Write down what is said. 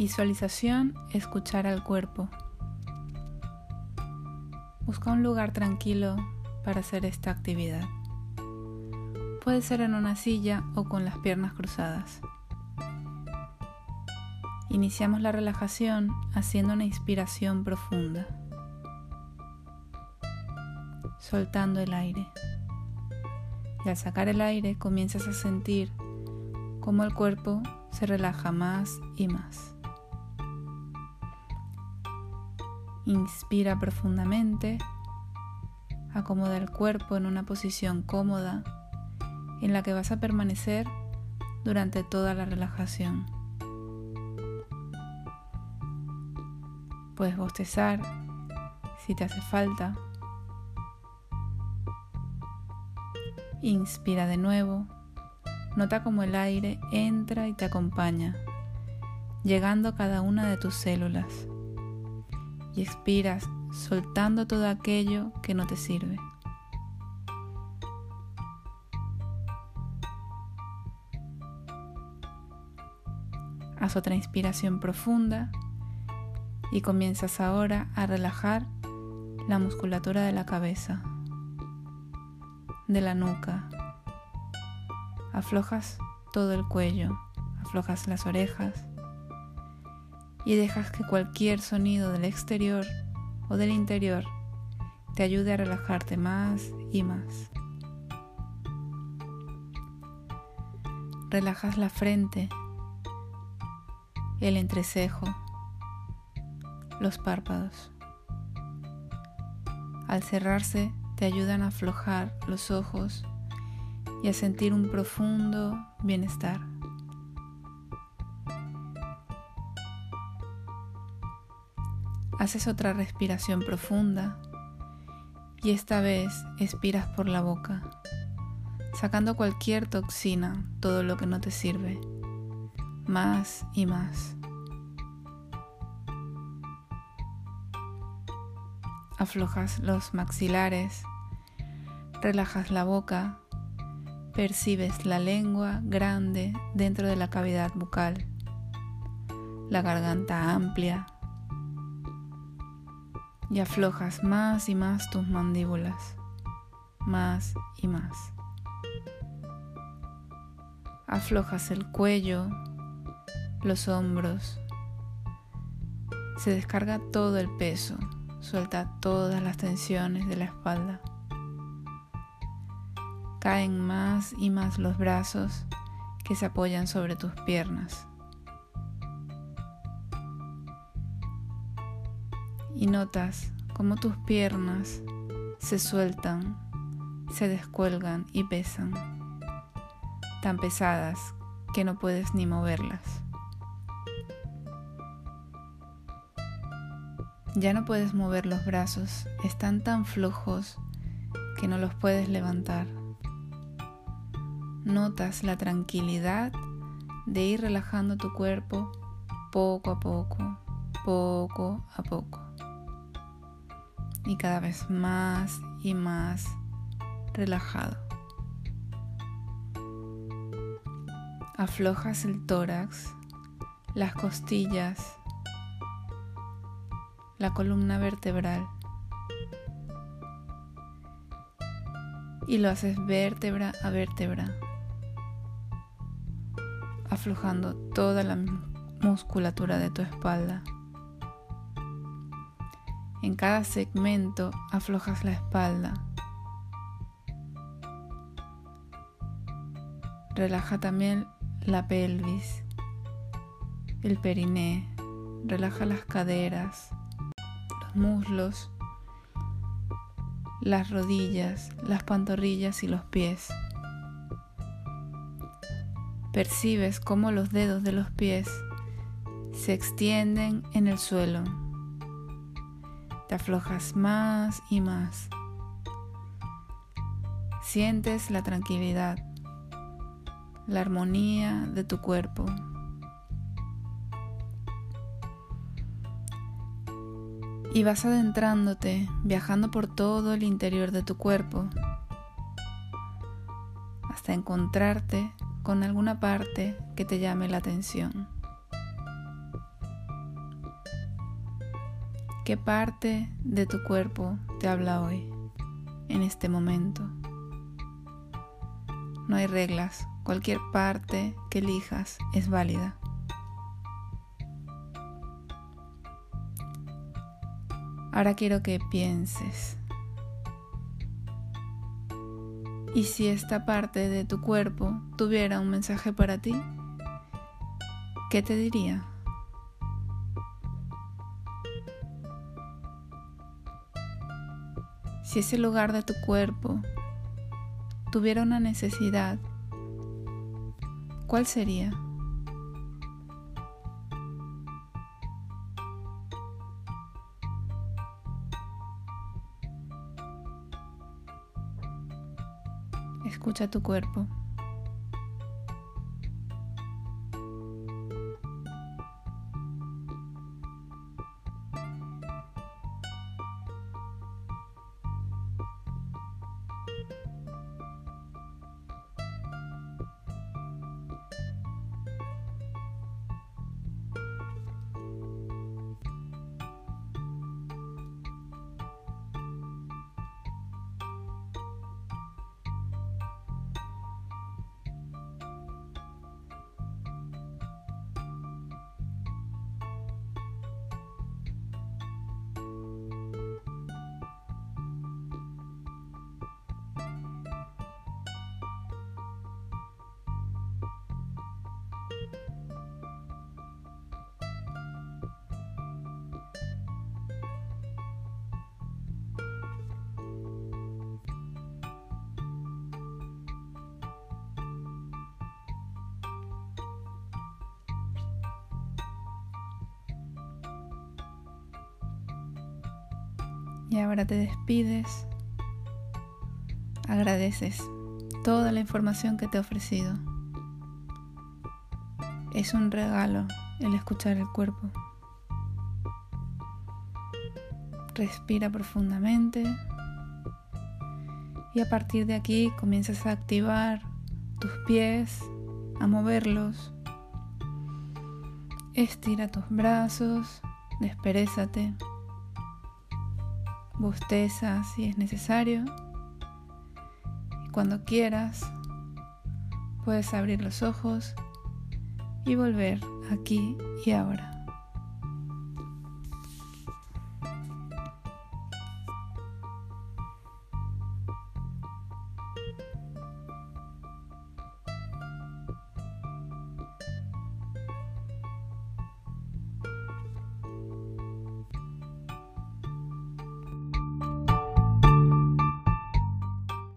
Visualización, escuchar al cuerpo. Busca un lugar tranquilo para hacer esta actividad. Puede ser en una silla o con las piernas cruzadas. Iniciamos la relajación haciendo una inspiración profunda, soltando el aire. Y al sacar el aire comienzas a sentir cómo el cuerpo se relaja más y más. Inspira profundamente, acomoda el cuerpo en una posición cómoda en la que vas a permanecer durante toda la relajación. Puedes bostezar si te hace falta. Inspira de nuevo. Nota cómo el aire entra y te acompaña, llegando a cada una de tus células. Y expiras soltando todo aquello que no te sirve. Haz otra inspiración profunda y comienzas ahora a relajar la musculatura de la cabeza, de la nuca. Aflojas todo el cuello, aflojas las orejas y dejas que cualquier sonido del exterior o del interior te ayude a relajarte más y más. Relajas la frente, el entrecejo, los párpados. Al cerrarse te ayudan a aflojar los ojos y a sentir un profundo bienestar. Haces otra respiración profunda y esta vez expiras por la boca, sacando cualquier toxina, todo lo que no te sirve, más y más. aflojas los maxilares, relajas la boca, percibes la lengua grande dentro de la cavidad bucal, la garganta amplia y aflojas más y más tus mandíbulas, más y más. Aflojas el cuello, los hombros, se descarga todo el peso Suelta todas las tensiones de la espalda. Caen más y más los brazos que se apoyan sobre tus piernas. Y notas cómo tus piernas se sueltan, se descuelgan y pesan, tan pesadas que no puedes ni moverlas. Ya no puedes mover los brazos, están tan flojos que no los puedes levantar. Notas la tranquilidad de ir relajando tu cuerpo poco a poco, poco a poco. Y cada vez más y más relajado. Aflojas el tórax, las costillas, la columna vertebral. Y lo haces vértebra a vértebra, aflojando toda la musculatura de tu espalda. En cada segmento aflojas la espalda. Relaja también la pelvis, el periné, relaja las caderas, muslos, las rodillas, las pantorrillas y los pies. Percibes cómo los dedos de los pies se extienden en el suelo. Te aflojas más y más. Sientes la tranquilidad, la armonía de tu cuerpo. y vas adentrándote, viajando por todo el interior de tu cuerpo, hasta encontrarte con alguna parte que te llame la atención. ¿Qué parte de tu cuerpo te habla hoy, en este momento? No hay reglas, cualquier parte que elijas es válida. Ahora quiero que pienses. ¿Y si esta parte de tu cuerpo tuviera un mensaje para ti? ¿Qué te diría? Si ese lugar de tu cuerpo tuviera una necesidad, ¿cuál sería? Escucha tu cuerpo. Y ahora te despides, agradeces toda la información que te he ofrecido. Es un regalo el escuchar el cuerpo. Respira profundamente y a partir de aquí comienzas a activar tus pies, a moverlos. Estira tus brazos, desperezate bosteza si es necesario. Y cuando quieras, puedes abrir los ojos y volver aquí y ahora.